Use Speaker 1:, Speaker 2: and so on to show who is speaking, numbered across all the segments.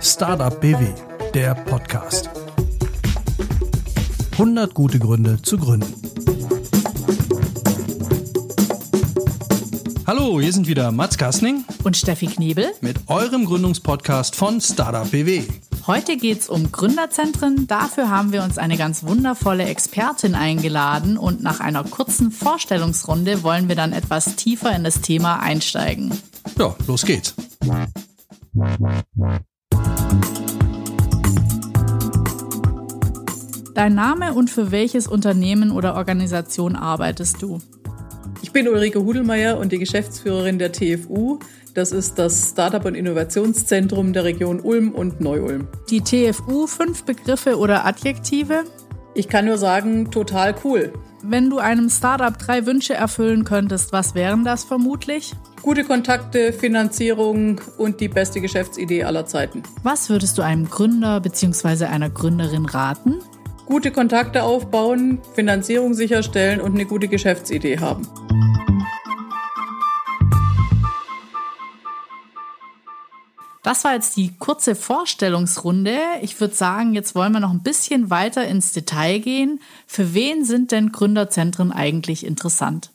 Speaker 1: Startup BW, der Podcast. 100 gute Gründe zu gründen. Hallo, hier sind wieder Mats Kastning
Speaker 2: und Steffi Knebel
Speaker 1: mit eurem Gründungspodcast von Startup BW.
Speaker 2: Heute geht es um Gründerzentren. Dafür haben wir uns eine ganz wundervolle Expertin eingeladen und nach einer kurzen Vorstellungsrunde wollen wir dann etwas tiefer in das Thema einsteigen.
Speaker 1: Ja, los geht's.
Speaker 2: Dein Name und für welches Unternehmen oder Organisation arbeitest du?
Speaker 3: Ich bin Ulrike Hudelmeier und die Geschäftsführerin der TFU. Das ist das Startup- und Innovationszentrum der Region Ulm und Neu-Ulm.
Speaker 2: Die TFU, fünf Begriffe oder Adjektive?
Speaker 3: Ich kann nur sagen, total cool.
Speaker 2: Wenn du einem Startup drei Wünsche erfüllen könntest, was wären das vermutlich?
Speaker 3: Gute Kontakte, Finanzierung und die beste Geschäftsidee aller Zeiten.
Speaker 2: Was würdest du einem Gründer bzw. einer Gründerin raten?
Speaker 3: Gute Kontakte aufbauen, Finanzierung sicherstellen und eine gute Geschäftsidee haben.
Speaker 2: Das war jetzt die kurze Vorstellungsrunde. Ich würde sagen, jetzt wollen wir noch ein bisschen weiter ins Detail gehen. Für wen sind denn Gründerzentren eigentlich interessant?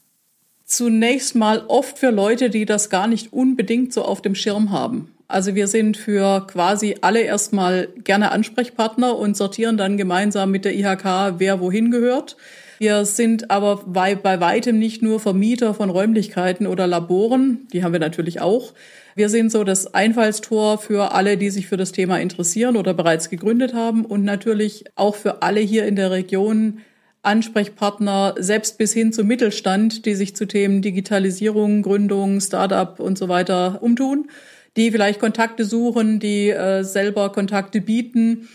Speaker 3: Zunächst mal oft für Leute, die das gar nicht unbedingt so auf dem Schirm haben. Also wir sind für quasi alle erstmal gerne Ansprechpartner und sortieren dann gemeinsam mit der IHK, wer wohin gehört. Wir sind aber bei, bei weitem nicht nur Vermieter von Räumlichkeiten oder Laboren, die haben wir natürlich auch, wir sind so das Einfallstor für alle, die sich für das Thema interessieren oder bereits gegründet haben und natürlich auch für alle hier in der Region Ansprechpartner, selbst bis hin zum Mittelstand, die sich zu Themen Digitalisierung, Gründung, Startup und so weiter umtun, die vielleicht Kontakte suchen, die äh, selber Kontakte bieten.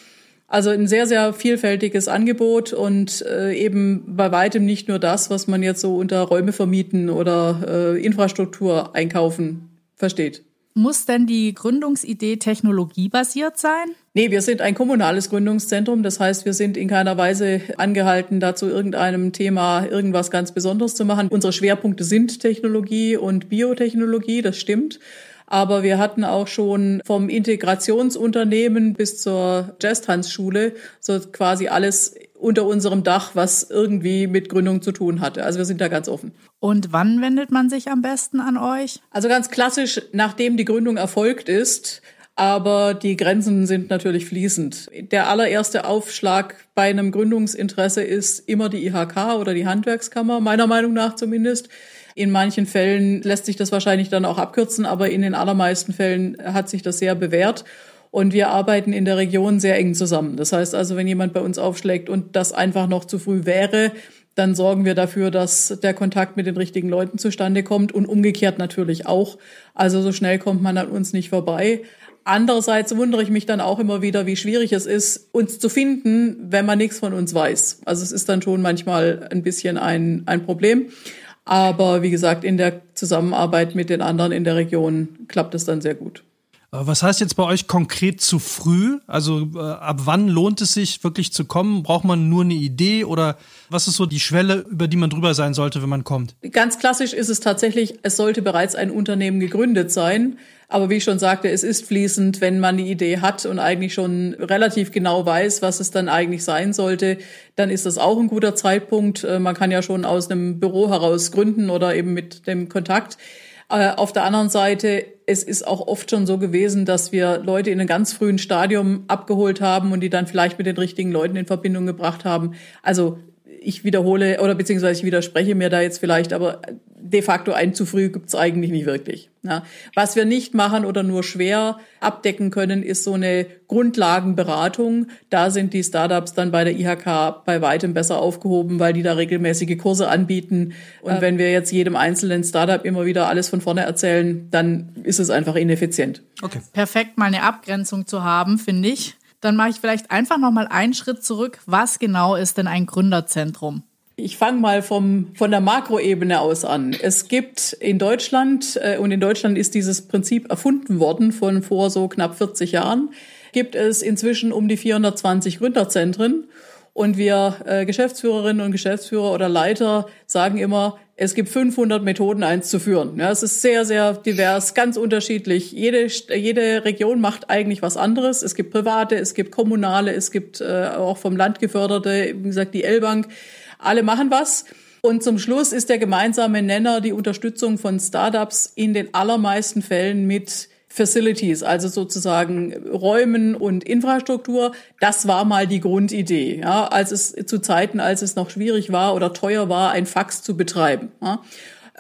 Speaker 3: Also ein sehr, sehr vielfältiges Angebot und äh, eben bei weitem nicht nur das, was man jetzt so unter Räume vermieten oder äh, Infrastruktur einkaufen versteht.
Speaker 2: Muss denn die Gründungsidee technologiebasiert sein?
Speaker 3: Nee, wir sind ein kommunales Gründungszentrum. Das heißt, wir sind in keiner Weise angehalten, dazu irgendeinem Thema irgendwas ganz Besonderes zu machen. Unsere Schwerpunkte sind Technologie und Biotechnologie, das stimmt. Aber wir hatten auch schon vom Integrationsunternehmen bis zur Jazz-Tanzschule so quasi alles unter unserem Dach, was irgendwie mit Gründung zu tun hatte. Also wir sind da ganz offen.
Speaker 2: Und wann wendet man sich am besten an euch?
Speaker 3: Also ganz klassisch, nachdem die Gründung erfolgt ist, aber die Grenzen sind natürlich fließend. Der allererste Aufschlag bei einem Gründungsinteresse ist immer die IHK oder die Handwerkskammer, meiner Meinung nach zumindest. In manchen Fällen lässt sich das wahrscheinlich dann auch abkürzen, aber in den allermeisten Fällen hat sich das sehr bewährt. Und wir arbeiten in der Region sehr eng zusammen. Das heißt also, wenn jemand bei uns aufschlägt und das einfach noch zu früh wäre, dann sorgen wir dafür, dass der Kontakt mit den richtigen Leuten zustande kommt und umgekehrt natürlich auch. Also so schnell kommt man an uns nicht vorbei. Andererseits wundere ich mich dann auch immer wieder, wie schwierig es ist, uns zu finden, wenn man nichts von uns weiß. Also es ist dann schon manchmal ein bisschen ein, ein Problem. Aber wie gesagt, in der Zusammenarbeit mit den anderen in der Region klappt es dann sehr gut.
Speaker 1: Äh, was heißt jetzt bei euch konkret zu früh? Also äh, ab wann lohnt es sich wirklich zu kommen? Braucht man nur eine Idee oder was ist so die Schwelle, über die man drüber sein sollte, wenn man kommt?
Speaker 3: Ganz klassisch ist es tatsächlich, es sollte bereits ein Unternehmen gegründet sein. Aber wie ich schon sagte, es ist fließend, wenn man die Idee hat und eigentlich schon relativ genau weiß, was es dann eigentlich sein sollte, dann ist das auch ein guter Zeitpunkt. Äh, man kann ja schon aus einem Büro heraus gründen oder eben mit dem Kontakt. Äh, auf der anderen Seite, es ist auch oft schon so gewesen, dass wir Leute in einem ganz frühen Stadium abgeholt haben und die dann vielleicht mit den richtigen Leuten in Verbindung gebracht haben. Also ich wiederhole oder beziehungsweise ich widerspreche mir da jetzt vielleicht, aber de facto ein zu früh gibt's eigentlich nicht wirklich. Ja. Was wir nicht machen oder nur schwer abdecken können, ist so eine Grundlagenberatung. Da sind die Startups dann bei der IHK bei weitem besser aufgehoben, weil die da regelmäßige Kurse anbieten. Und äh. wenn wir jetzt jedem einzelnen Startup immer wieder alles von vorne erzählen, dann ist es einfach ineffizient.
Speaker 2: Okay. Perfekt, mal eine Abgrenzung zu haben, finde ich. Dann mache ich vielleicht einfach noch mal einen Schritt zurück. Was genau ist denn ein Gründerzentrum?
Speaker 3: Ich fange mal vom, von der Makroebene aus an. Es gibt in Deutschland, äh, und in Deutschland ist dieses Prinzip erfunden worden von vor so knapp 40 Jahren, gibt es inzwischen um die 420 Gründerzentren. Und wir äh, Geschäftsführerinnen und Geschäftsführer oder Leiter sagen immer, es gibt 500 Methoden, eins zu führen. Ja, es ist sehr, sehr divers, ganz unterschiedlich. Jede, jede Region macht eigentlich was anderes. Es gibt private, es gibt kommunale, es gibt äh, auch vom Land geförderte, wie gesagt, die L-Bank. Alle machen was. Und zum Schluss ist der gemeinsame Nenner die Unterstützung von Startups in den allermeisten Fällen mit Facilities, also sozusagen Räumen und Infrastruktur. Das war mal die Grundidee, ja, als es zu Zeiten, als es noch schwierig war oder teuer war, ein Fax zu betreiben. Ja.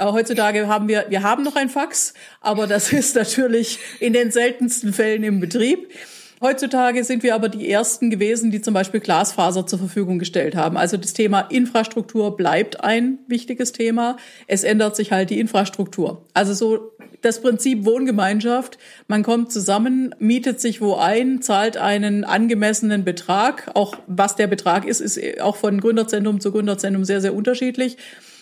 Speaker 3: Heutzutage haben wir, wir haben noch ein Fax, aber das ist natürlich in den seltensten Fällen im Betrieb. Heutzutage sind wir aber die Ersten gewesen, die zum Beispiel Glasfaser zur Verfügung gestellt haben. Also das Thema Infrastruktur bleibt ein wichtiges Thema. Es ändert sich halt die Infrastruktur. Also so das Prinzip Wohngemeinschaft. Man kommt zusammen, mietet sich wo ein, zahlt einen angemessenen Betrag. Auch was der Betrag ist, ist auch von Gründerzentrum zu Gründerzentrum sehr, sehr unterschiedlich.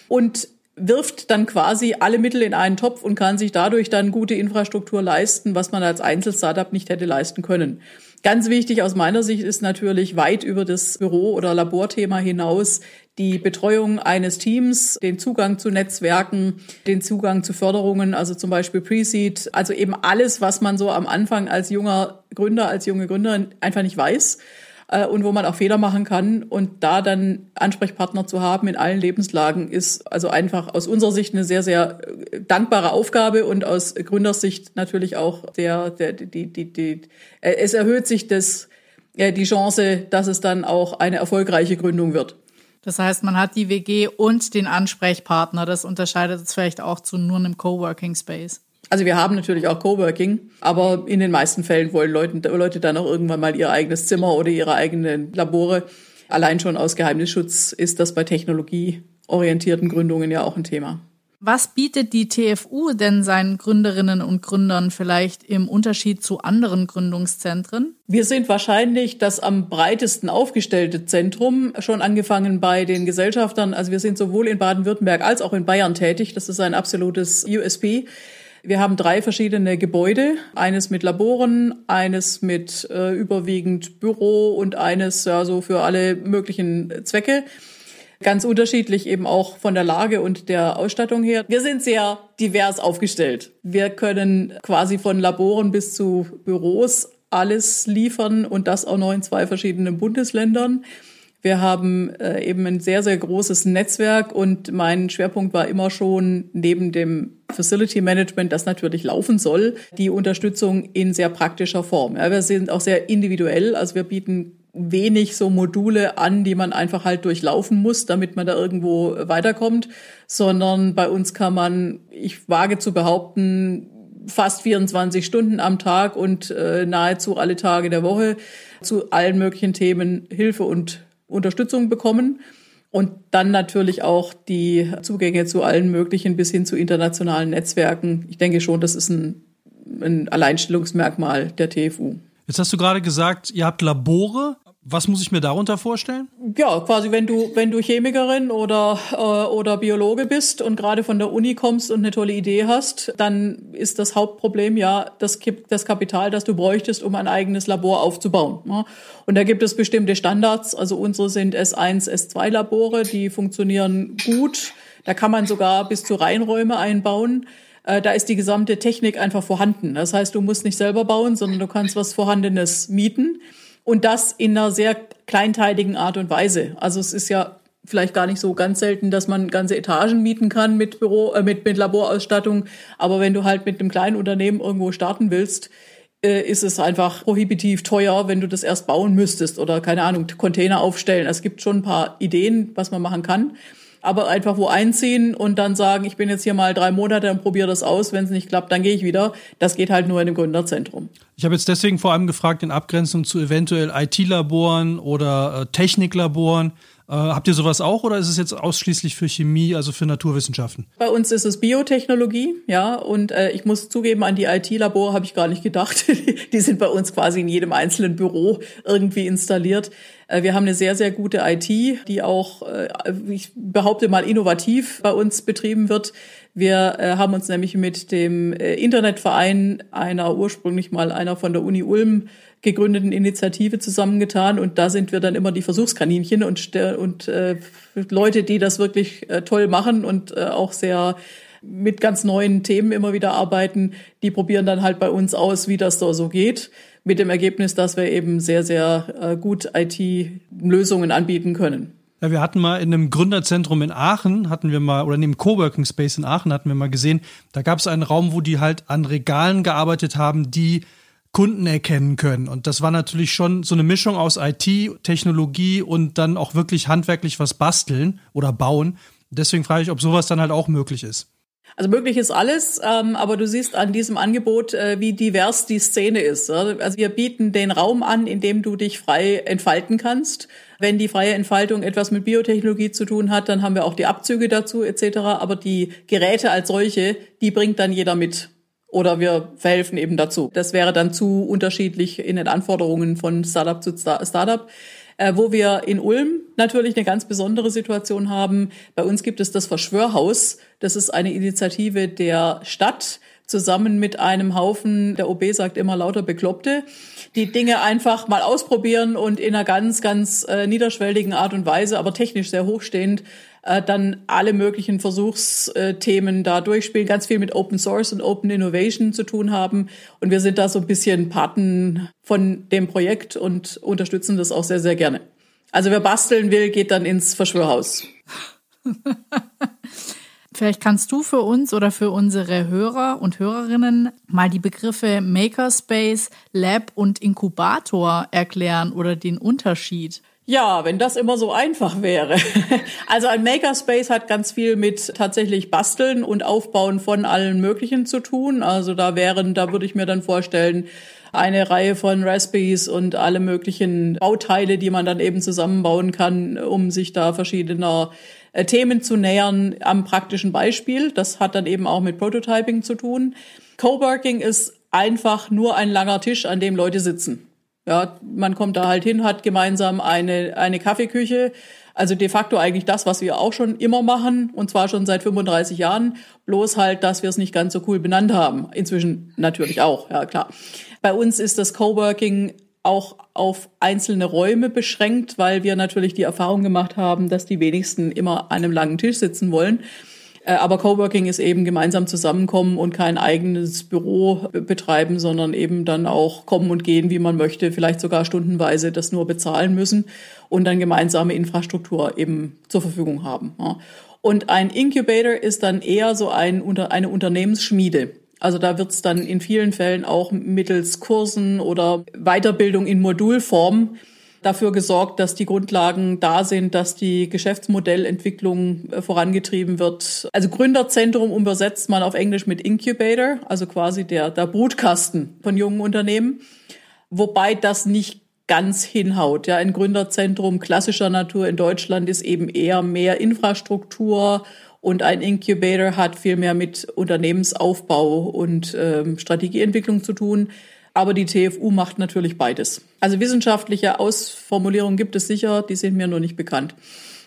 Speaker 3: Und wirft dann quasi alle Mittel in einen Topf und kann sich dadurch dann gute Infrastruktur leisten, was man als Einzelstartup nicht hätte leisten können. Ganz wichtig aus meiner Sicht ist natürlich weit über das Büro- oder Laborthema hinaus die Betreuung eines Teams, den Zugang zu Netzwerken, den Zugang zu Förderungen, also zum Beispiel Pre-Seed, also eben alles, was man so am Anfang als junger Gründer, als junge Gründerin einfach nicht weiß äh, und wo man auch Fehler machen kann. Und da dann Ansprechpartner zu haben in allen Lebenslagen ist also einfach aus unserer Sicht eine sehr, sehr äh, dankbare Aufgabe und aus Gründersicht natürlich auch der, der, die, die, die, äh, es erhöht sich das, äh, die Chance, dass es dann auch eine erfolgreiche Gründung wird.
Speaker 2: Das heißt, man hat die WG und den Ansprechpartner. Das unterscheidet es vielleicht auch zu nur einem Coworking Space.
Speaker 3: Also wir haben natürlich auch Coworking, aber in den meisten Fällen wollen Leute, Leute dann auch irgendwann mal ihr eigenes Zimmer oder ihre eigenen Labore. Allein schon aus Geheimnisschutz ist das bei technologieorientierten Gründungen ja auch ein Thema.
Speaker 2: Was bietet die TFU denn seinen Gründerinnen und Gründern vielleicht im Unterschied zu anderen Gründungszentren?
Speaker 3: Wir sind wahrscheinlich das am breitesten aufgestellte Zentrum, schon angefangen bei den Gesellschaftern. Also wir sind sowohl in Baden-Württemberg als auch in Bayern tätig. Das ist ein absolutes USP. Wir haben drei verschiedene Gebäude, eines mit Laboren, eines mit äh, überwiegend Büro und eines ja so für alle möglichen Zwecke. Ganz unterschiedlich eben auch von der Lage und der Ausstattung her. Wir sind sehr divers aufgestellt. Wir können quasi von Laboren bis zu Büros alles liefern und das auch noch in zwei verschiedenen Bundesländern. Wir haben äh, eben ein sehr, sehr großes Netzwerk und mein Schwerpunkt war immer schon neben dem Facility Management, das natürlich laufen soll, die Unterstützung in sehr praktischer Form. Ja, wir sind auch sehr individuell, also wir bieten wenig so Module an, die man einfach halt durchlaufen muss, damit man da irgendwo weiterkommt, sondern bei uns kann man, ich wage zu behaupten, fast 24 Stunden am Tag und äh, nahezu alle Tage der Woche zu allen möglichen Themen Hilfe und Unterstützung bekommen. Und dann natürlich auch die Zugänge zu allen möglichen bis hin zu internationalen Netzwerken. Ich denke schon, das ist ein, ein Alleinstellungsmerkmal der TFU.
Speaker 1: Jetzt hast du gerade gesagt, ihr habt Labore. Was muss ich mir darunter vorstellen?
Speaker 3: Ja, quasi wenn du wenn du Chemikerin oder äh, oder Biologe bist und gerade von der Uni kommst und eine tolle Idee hast, dann ist das Hauptproblem ja das das Kapital, das du bräuchtest, um ein eigenes Labor aufzubauen. Ne? Und da gibt es bestimmte Standards. Also unsere sind S1, S2 Labore, die funktionieren gut. Da kann man sogar bis zu Reinräume einbauen äh, da ist die gesamte Technik einfach vorhanden. Das heißt, du musst nicht selber bauen, sondern du kannst was Vorhandenes mieten. Und das in einer sehr kleinteiligen Art und Weise. Also es ist ja vielleicht gar nicht so ganz selten, dass man ganze Etagen mieten kann mit Büro, äh, mit, mit Laborausstattung. Aber wenn du halt mit einem kleinen Unternehmen irgendwo starten willst, äh, ist es einfach prohibitiv teuer, wenn du das erst bauen müsstest oder keine Ahnung, Container aufstellen. Es gibt schon ein paar Ideen, was man machen kann aber einfach wo einziehen und dann sagen, ich bin jetzt hier mal drei Monate und probiere das aus. Wenn es nicht klappt, dann gehe ich wieder. Das geht halt nur in dem Gründerzentrum.
Speaker 1: Ich habe jetzt deswegen vor allem gefragt in Abgrenzung zu eventuell IT-Laboren oder äh, Techniklaboren. Äh, habt ihr sowas auch oder ist es jetzt ausschließlich für Chemie, also für Naturwissenschaften?
Speaker 3: Bei uns ist es Biotechnologie, ja, und äh, ich muss zugeben, an die IT-Labore habe ich gar nicht gedacht. die sind bei uns quasi in jedem einzelnen Büro irgendwie installiert. Äh, wir haben eine sehr, sehr gute IT, die auch, äh, ich behaupte mal, innovativ bei uns betrieben wird. Wir äh, haben uns nämlich mit dem äh, Internetverein einer ursprünglich mal einer von der Uni Ulm gegründeten Initiative zusammengetan und da sind wir dann immer die Versuchskaninchen und, und äh, Leute, die das wirklich äh, toll machen und äh, auch sehr mit ganz neuen Themen immer wieder arbeiten, die probieren dann halt bei uns aus, wie das da so geht, mit dem Ergebnis, dass wir eben sehr, sehr äh, gut IT-Lösungen anbieten können.
Speaker 1: Ja, wir hatten mal in einem Gründerzentrum in Aachen, hatten wir mal, oder in dem Coworking Space in Aachen hatten wir mal gesehen, da gab es einen Raum, wo die halt an Regalen gearbeitet haben, die Kunden erkennen können. Und das war natürlich schon so eine Mischung aus IT, Technologie und dann auch wirklich handwerklich was basteln oder bauen. Deswegen frage ich, ob sowas dann halt auch möglich ist.
Speaker 3: Also möglich ist alles, ähm, aber du siehst an diesem Angebot, äh, wie divers die Szene ist. Also wir bieten den Raum an, in dem du dich frei entfalten kannst. Wenn die freie Entfaltung etwas mit Biotechnologie zu tun hat, dann haben wir auch die Abzüge dazu etc. Aber die Geräte als solche, die bringt dann jeder mit. Oder wir verhelfen eben dazu. Das wäre dann zu unterschiedlich in den Anforderungen von Startup zu Startup. Äh, wo wir in Ulm natürlich eine ganz besondere Situation haben. Bei uns gibt es das Verschwörhaus. Das ist eine Initiative der Stadt zusammen mit einem Haufen, der OB sagt immer lauter Bekloppte, die Dinge einfach mal ausprobieren und in einer ganz, ganz äh, niederschwelligen Art und Weise, aber technisch sehr hochstehend, äh, dann alle möglichen Versuchsthemen da durchspielen, ganz viel mit Open Source und Open Innovation zu tun haben. Und wir sind da so ein bisschen Paten von dem Projekt und unterstützen das auch sehr, sehr gerne. Also wer basteln will, geht dann ins Verschwörhaus.
Speaker 2: Vielleicht kannst du für uns oder für unsere Hörer und Hörerinnen mal die Begriffe Makerspace, Lab und Inkubator erklären oder den Unterschied.
Speaker 3: Ja, wenn das immer so einfach wäre. Also ein Makerspace hat ganz viel mit tatsächlich Basteln und Aufbauen von allen möglichen zu tun. Also da wären, da würde ich mir dann vorstellen, eine Reihe von Raspberries und alle möglichen Bauteile, die man dann eben zusammenbauen kann, um sich da verschiedener äh, Themen zu nähern am praktischen Beispiel. Das hat dann eben auch mit Prototyping zu tun. Coworking ist einfach nur ein langer Tisch, an dem Leute sitzen. Ja, man kommt da halt hin, hat gemeinsam eine, eine Kaffeeküche. Also de facto eigentlich das, was wir auch schon immer machen, und zwar schon seit 35 Jahren, bloß halt, dass wir es nicht ganz so cool benannt haben. Inzwischen natürlich auch, ja klar. Bei uns ist das Coworking auch auf einzelne Räume beschränkt, weil wir natürlich die Erfahrung gemacht haben, dass die wenigsten immer an einem langen Tisch sitzen wollen. Äh, aber Coworking ist eben gemeinsam zusammenkommen und kein eigenes Büro betreiben, sondern eben dann auch kommen und gehen, wie man möchte, vielleicht sogar stundenweise das nur bezahlen müssen und dann gemeinsame Infrastruktur eben zur Verfügung haben. Und ein Incubator ist dann eher so ein, eine Unternehmensschmiede. Also da wird es dann in vielen Fällen auch mittels Kursen oder Weiterbildung in Modulform dafür gesorgt, dass die Grundlagen da sind, dass die Geschäftsmodellentwicklung äh, vorangetrieben wird. Also Gründerzentrum übersetzt man auf Englisch mit Incubator, also quasi der, der Brutkasten von jungen Unternehmen. Wobei das nicht ganz hinhaut. Ja, ein Gründerzentrum klassischer Natur in Deutschland ist eben eher mehr Infrastruktur und ein Incubator hat viel mehr mit Unternehmensaufbau und ähm, Strategieentwicklung zu tun. Aber die TFU macht natürlich beides. Also wissenschaftliche Ausformulierungen gibt es sicher, die sind mir nur nicht bekannt.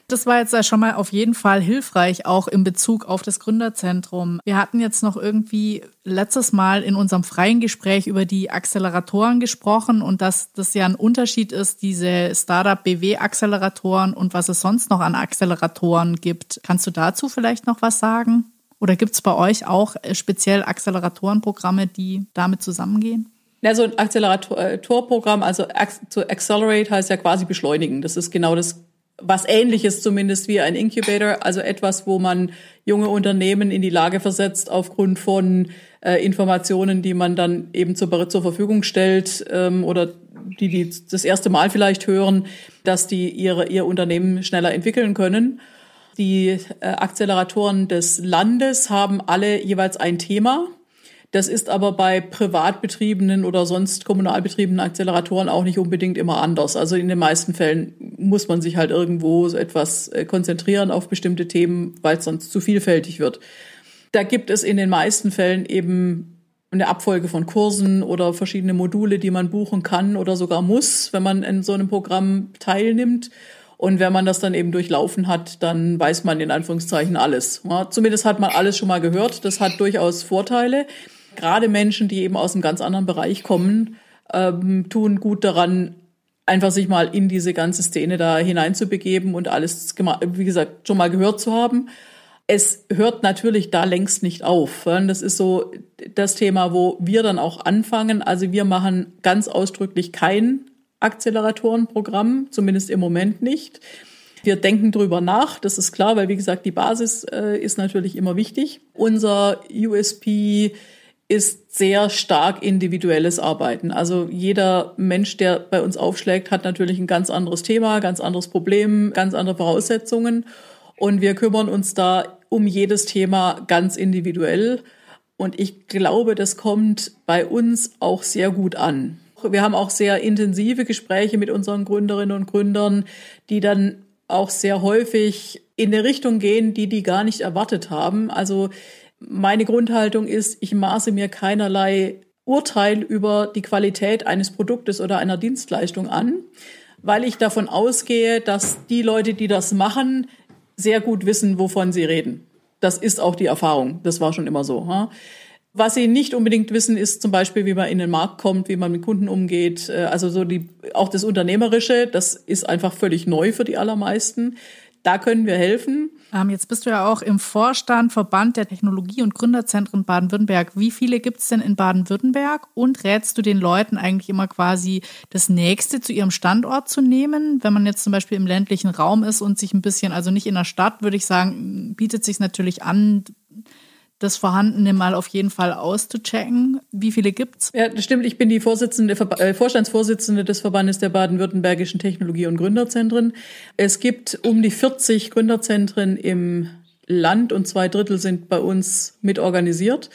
Speaker 2: Das war jetzt schon mal auf jeden Fall hilfreich, auch in Bezug auf das Gründerzentrum. Wir hatten jetzt noch irgendwie letztes Mal in unserem freien Gespräch über die Acceleratoren gesprochen und dass das ja ein Unterschied ist, diese Startup BW Acceleratoren und was es sonst noch an Acceleratoren gibt. Kannst du dazu vielleicht noch was sagen? Oder gibt es bei euch auch speziell Acceleratorenprogramme, die damit zusammengehen?
Speaker 3: Ja, so ein Acceleratorprogramm, also to accelerate heißt ja quasi beschleunigen. Das ist genau das, was ähnliches zumindest wie ein Incubator, also etwas, wo man junge Unternehmen in die Lage versetzt, aufgrund von äh, Informationen, die man dann eben zur, zur Verfügung stellt ähm, oder die, die das erste Mal vielleicht hören, dass die ihre, ihr Unternehmen schneller entwickeln können. Die äh, Acceleratoren des Landes haben alle jeweils ein Thema das ist aber bei privat betriebenen oder sonst kommunal betriebenen Acceleratoren auch nicht unbedingt immer anders. Also in den meisten Fällen muss man sich halt irgendwo etwas äh, konzentrieren auf bestimmte Themen, weil es sonst zu vielfältig wird. Da gibt es in den meisten Fällen eben eine Abfolge von Kursen oder verschiedene Module, die man buchen kann oder sogar muss, wenn man in so einem Programm teilnimmt. Und wenn man das dann eben durchlaufen hat, dann weiß man in Anführungszeichen alles. Ja, zumindest hat man alles schon mal gehört. Das hat durchaus Vorteile. Gerade Menschen, die eben aus einem ganz anderen Bereich kommen, ähm, tun gut daran, einfach sich mal in diese ganze Szene da hineinzubegeben und alles, wie gesagt, schon mal gehört zu haben. Es hört natürlich da längst nicht auf. Das ist so das Thema, wo wir dann auch anfangen. Also wir machen ganz ausdrücklich kein Akzeleratorenprogramm, zumindest im Moment nicht. Wir denken drüber nach, das ist klar, weil wie gesagt, die Basis äh, ist natürlich immer wichtig. Unser USP ist sehr stark individuelles Arbeiten. Also jeder Mensch, der bei uns aufschlägt, hat natürlich ein ganz anderes Thema, ganz anderes Problem, ganz andere Voraussetzungen. Und wir kümmern uns da um jedes Thema ganz individuell. Und ich glaube, das kommt bei uns auch sehr gut an. Wir haben auch sehr intensive Gespräche mit unseren Gründerinnen und Gründern, die dann auch sehr häufig in eine Richtung gehen, die die gar nicht erwartet haben. Also meine Grundhaltung ist, ich maße mir keinerlei Urteil über die Qualität eines Produktes oder einer Dienstleistung an, weil ich davon ausgehe, dass die Leute, die das machen, sehr gut wissen, wovon sie reden. Das ist auch die Erfahrung. Das war schon immer so. Was sie nicht unbedingt wissen, ist zum Beispiel, wie man in den Markt kommt, wie man mit Kunden umgeht. Äh, also so die, auch das Unternehmerische, das ist einfach völlig neu für die allermeisten. Da können wir helfen.
Speaker 2: Ähm, jetzt bist du ja auch im Vorstand Verband der Technologie- und Gründerzentren Baden-Württemberg. Wie viele gibt es denn in Baden-Württemberg? Und rätst du den Leuten eigentlich immer quasi das nächste zu ihrem Standort zu nehmen? Wenn man jetzt zum Beispiel im ländlichen Raum ist und sich ein bisschen, also nicht in der Stadt, würde ich sagen, bietet sich natürlich an, das Vorhandene mal auf jeden Fall auszuchecken. Wie viele gibt's?
Speaker 3: Ja, das stimmt. Ich bin die Vorsitzende, äh, Vorstandsvorsitzende des Verbandes der baden-württembergischen Technologie- und Gründerzentren. Es gibt um die 40 Gründerzentren im Land und zwei Drittel sind bei uns mit organisiert.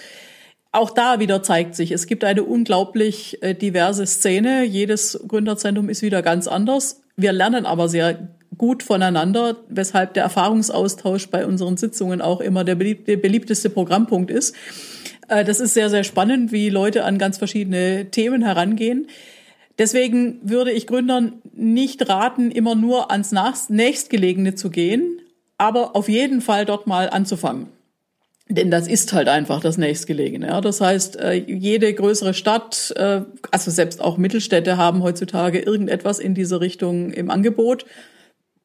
Speaker 3: Auch da wieder zeigt sich, es gibt eine unglaublich äh, diverse Szene. Jedes Gründerzentrum ist wieder ganz anders. Wir lernen aber sehr gut voneinander, weshalb der Erfahrungsaustausch bei unseren Sitzungen auch immer der beliebteste Programmpunkt ist. Äh, das ist sehr, sehr spannend, wie Leute an ganz verschiedene Themen herangehen. Deswegen würde ich Gründern nicht raten, immer nur ans nächstgelegene zu gehen, aber auf jeden Fall dort mal anzufangen. Denn das ist halt einfach das nächstgelegene. Ja. Das heißt, äh, jede größere Stadt, äh, also selbst auch Mittelstädte haben heutzutage irgendetwas in diese Richtung im Angebot.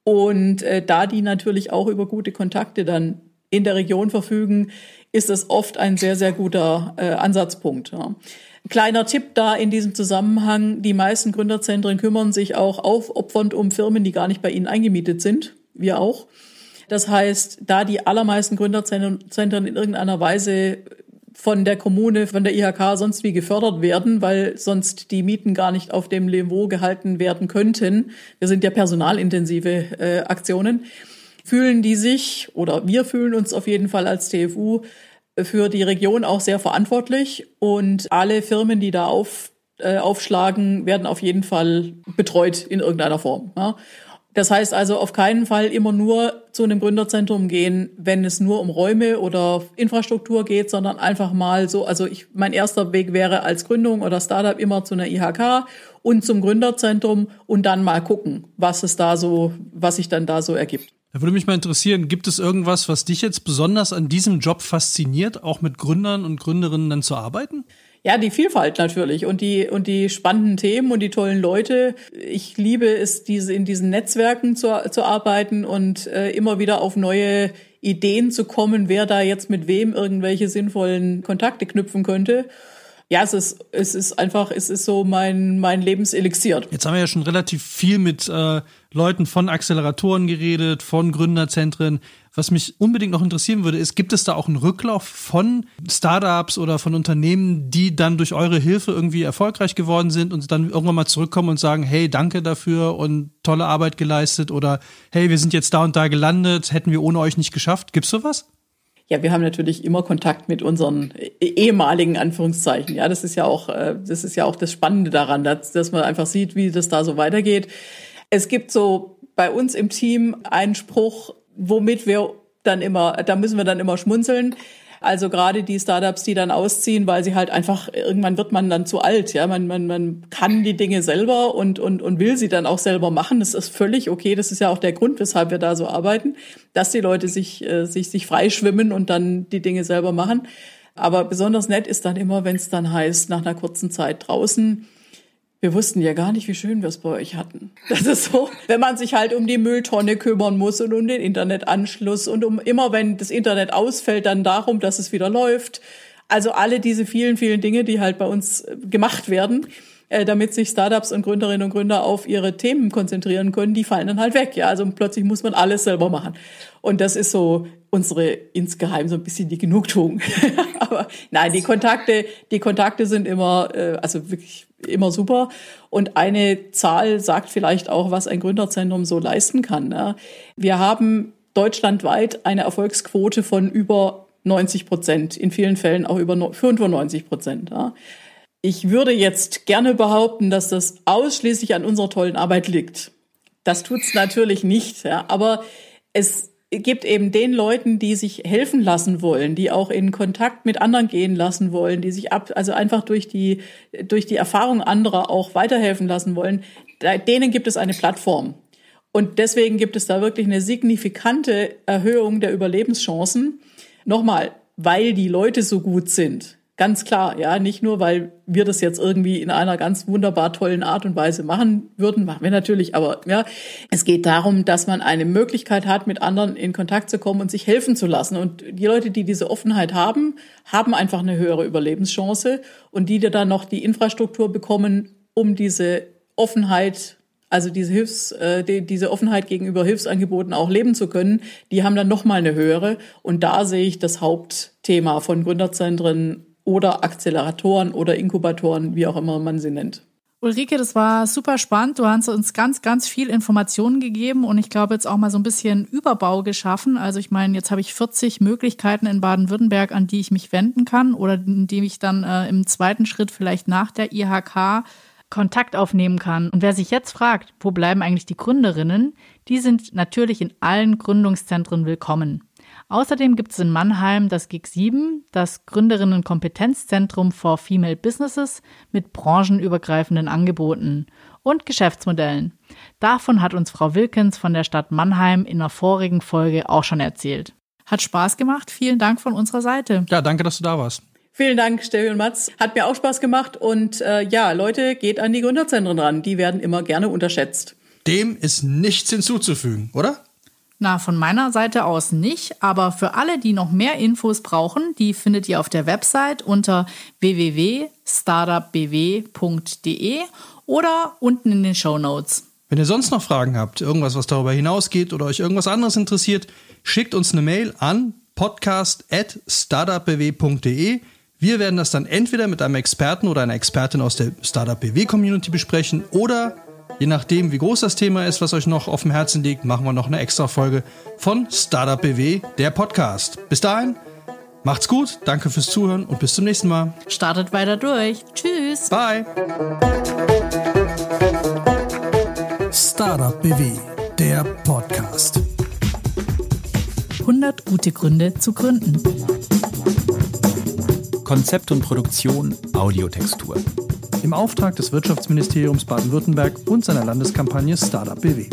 Speaker 3: Und äh, da die natürlich auch über gute Kontakte dann in der Region verfügen, ist es oft ein sehr, sehr guter äh, Ansatzpunkt. Ja. Kleiner Tipp da in diesem Zusammenhang, die meisten Gründerzentren kümmern sich auch aufopfernd um Firmen, die gar nicht bei ihnen eingemietet sind. Wir auch. Das heißt, da die allermeisten Gründerzentren in irgendeiner Weise von der Kommune, von der IHK sonst wie gefördert werden, weil sonst die Mieten gar nicht auf dem Niveau gehalten werden könnten. Wir sind ja personalintensive äh, Aktionen. Fühlen die sich oder wir fühlen uns auf jeden Fall als TFU für die Region auch sehr verantwortlich und alle Firmen, die da auf, äh, aufschlagen, werden auf jeden Fall betreut in irgendeiner Form. Ja. Das heißt also auf keinen Fall immer nur zu einem Gründerzentrum gehen, wenn es nur um Räume oder Infrastruktur geht, sondern einfach mal so, also ich, mein erster Weg wäre als Gründung oder Startup immer zu einer IHK und zum Gründerzentrum und dann mal gucken, was es da so, was sich dann da so ergibt.
Speaker 1: Da würde mich mal interessieren, gibt es irgendwas, was dich jetzt besonders an diesem Job fasziniert, auch mit Gründern und Gründerinnen dann zu arbeiten?
Speaker 3: Ja, die Vielfalt natürlich und die und die spannenden Themen und die tollen Leute. Ich liebe es, diese in diesen Netzwerken zu, zu arbeiten und äh, immer wieder auf neue Ideen zu kommen, wer da jetzt mit wem irgendwelche sinnvollen Kontakte knüpfen könnte ja, es ist, es ist einfach, es ist so mein, mein Lebenselixier.
Speaker 1: Jetzt haben wir ja schon relativ viel mit äh, Leuten von Acceleratoren geredet, von Gründerzentren. Was mich unbedingt noch interessieren würde, ist, gibt es da auch einen Rücklauf von Startups oder von Unternehmen, die dann durch eure Hilfe irgendwie erfolgreich geworden sind und dann irgendwann mal zurückkommen und sagen, hey, danke dafür und tolle Arbeit geleistet oder hey, wir sind jetzt da und da gelandet, hätten wir ohne euch nicht geschafft. Gibt's sowas?
Speaker 3: Ja, wir haben natürlich immer Kontakt mit unseren ehemaligen Anführungszeichen. Ja, das ist ja auch, äh, das ist ja auch das Spannende daran, dass, dass man einfach sieht, wie das da so weitergeht. Es gibt so bei uns im Team einen Spruch, womit wir dann immer, da müssen wir dann immer schmunzeln. Also gerade die Startups, die dann ausziehen, weil sie halt einfach, irgendwann wird man dann zu alt, ja. Man, man, man kann die Dinge selber und, und, und will sie dann auch selber machen. Das ist völlig okay. Das ist ja auch der Grund, weshalb wir da so arbeiten, dass die Leute sich, äh, sich, sich freischwimmen und dann die Dinge selber machen. Aber besonders nett ist dann immer, wenn es dann heißt, nach einer kurzen Zeit draußen, wir wussten ja gar nicht, wie schön wir es bei euch hatten. Das ist so, wenn man sich halt um die Mülltonne kümmern muss und um den Internetanschluss und um immer, wenn das Internet ausfällt, dann darum, dass es wieder läuft. Also alle diese vielen, vielen Dinge, die halt bei uns äh, gemacht werden, äh, damit sich Startups und Gründerinnen und Gründer auf ihre Themen konzentrieren können, die fallen dann halt weg. Ja, also plötzlich muss man alles selber machen. Und das ist so unsere insgeheim so ein bisschen die Genugtuung. Aber nein, die Kontakte, die Kontakte sind immer, äh, also wirklich immer super. Und eine Zahl sagt vielleicht auch, was ein Gründerzentrum so leisten kann. Ne? Wir haben deutschlandweit eine Erfolgsquote von über 90 Prozent, in vielen Fällen auch über 95 Prozent. Ja? Ich würde jetzt gerne behaupten, dass das ausschließlich an unserer tollen Arbeit liegt. Das tut's natürlich nicht, ja, aber es gibt eben den Leuten, die sich helfen lassen wollen, die auch in Kontakt mit anderen gehen lassen wollen, die sich ab, also einfach durch die, durch die Erfahrung anderer auch weiterhelfen lassen wollen, denen gibt es eine Plattform. Und deswegen gibt es da wirklich eine signifikante Erhöhung der Überlebenschancen. Nochmal, weil die Leute so gut sind. Ganz klar, ja, nicht nur, weil wir das jetzt irgendwie in einer ganz wunderbar tollen Art und Weise machen würden, machen wir natürlich, aber ja, es geht darum, dass man eine Möglichkeit hat, mit anderen in Kontakt zu kommen und sich helfen zu lassen. Und die Leute, die diese Offenheit haben, haben einfach eine höhere Überlebenschance und die, die dann noch die Infrastruktur bekommen, um diese Offenheit also diese Hilfs, äh, die, diese Offenheit gegenüber Hilfsangeboten auch leben zu können, die haben dann noch mal eine höhere. Und da sehe ich das Hauptthema von Gründerzentren oder Akzeleratoren oder Inkubatoren, wie auch immer man sie nennt.
Speaker 2: Ulrike, das war super spannend. Du hast uns ganz, ganz viel Informationen gegeben und ich glaube jetzt auch mal so ein bisschen Überbau geschaffen. Also ich meine, jetzt habe ich 40 Möglichkeiten in Baden-Württemberg, an die ich mich wenden kann oder in die ich dann äh, im zweiten Schritt vielleicht nach der IHK Kontakt aufnehmen kann. Und wer sich jetzt fragt, wo bleiben eigentlich die Gründerinnen, die sind natürlich in allen Gründungszentren willkommen. Außerdem gibt es in Mannheim das GIG 7, das Gründerinnen-Kompetenzzentrum for Female Businesses mit branchenübergreifenden Angeboten und Geschäftsmodellen. Davon hat uns Frau Wilkens von der Stadt Mannheim in der vorigen Folge auch schon erzählt. Hat Spaß gemacht. Vielen Dank von unserer Seite.
Speaker 1: Ja, danke, dass du da warst.
Speaker 3: Vielen Dank, Steffi und Mats. Hat mir auch Spaß gemacht. Und äh, ja, Leute, geht an die Gründerzentren ran. Die werden immer gerne unterschätzt.
Speaker 1: Dem ist nichts hinzuzufügen, oder?
Speaker 2: Na, von meiner Seite aus nicht, aber für alle, die noch mehr Infos brauchen, die findet ihr auf der Website unter www.startupbw.de oder unten in den Show Notes.
Speaker 1: Wenn ihr sonst noch Fragen habt, irgendwas, was darüber hinausgeht oder euch irgendwas anderes interessiert, schickt uns eine Mail an podcast.startupbw.de. Wir werden das dann entweder mit einem Experten oder einer Expertin aus der Startup BW Community besprechen oder Je nachdem, wie groß das Thema ist, was euch noch auf dem Herzen liegt, machen wir noch eine extra Folge von Startup BW, der Podcast. Bis dahin, macht's gut, danke fürs Zuhören und bis zum nächsten Mal.
Speaker 2: Startet weiter durch. Tschüss.
Speaker 1: Bye.
Speaker 4: Startup BW, der Podcast.
Speaker 2: 100 gute Gründe zu gründen.
Speaker 4: Konzept und Produktion Audiotextur
Speaker 1: im Auftrag des Wirtschaftsministeriums Baden-Württemberg und seiner Landeskampagne Startup BW.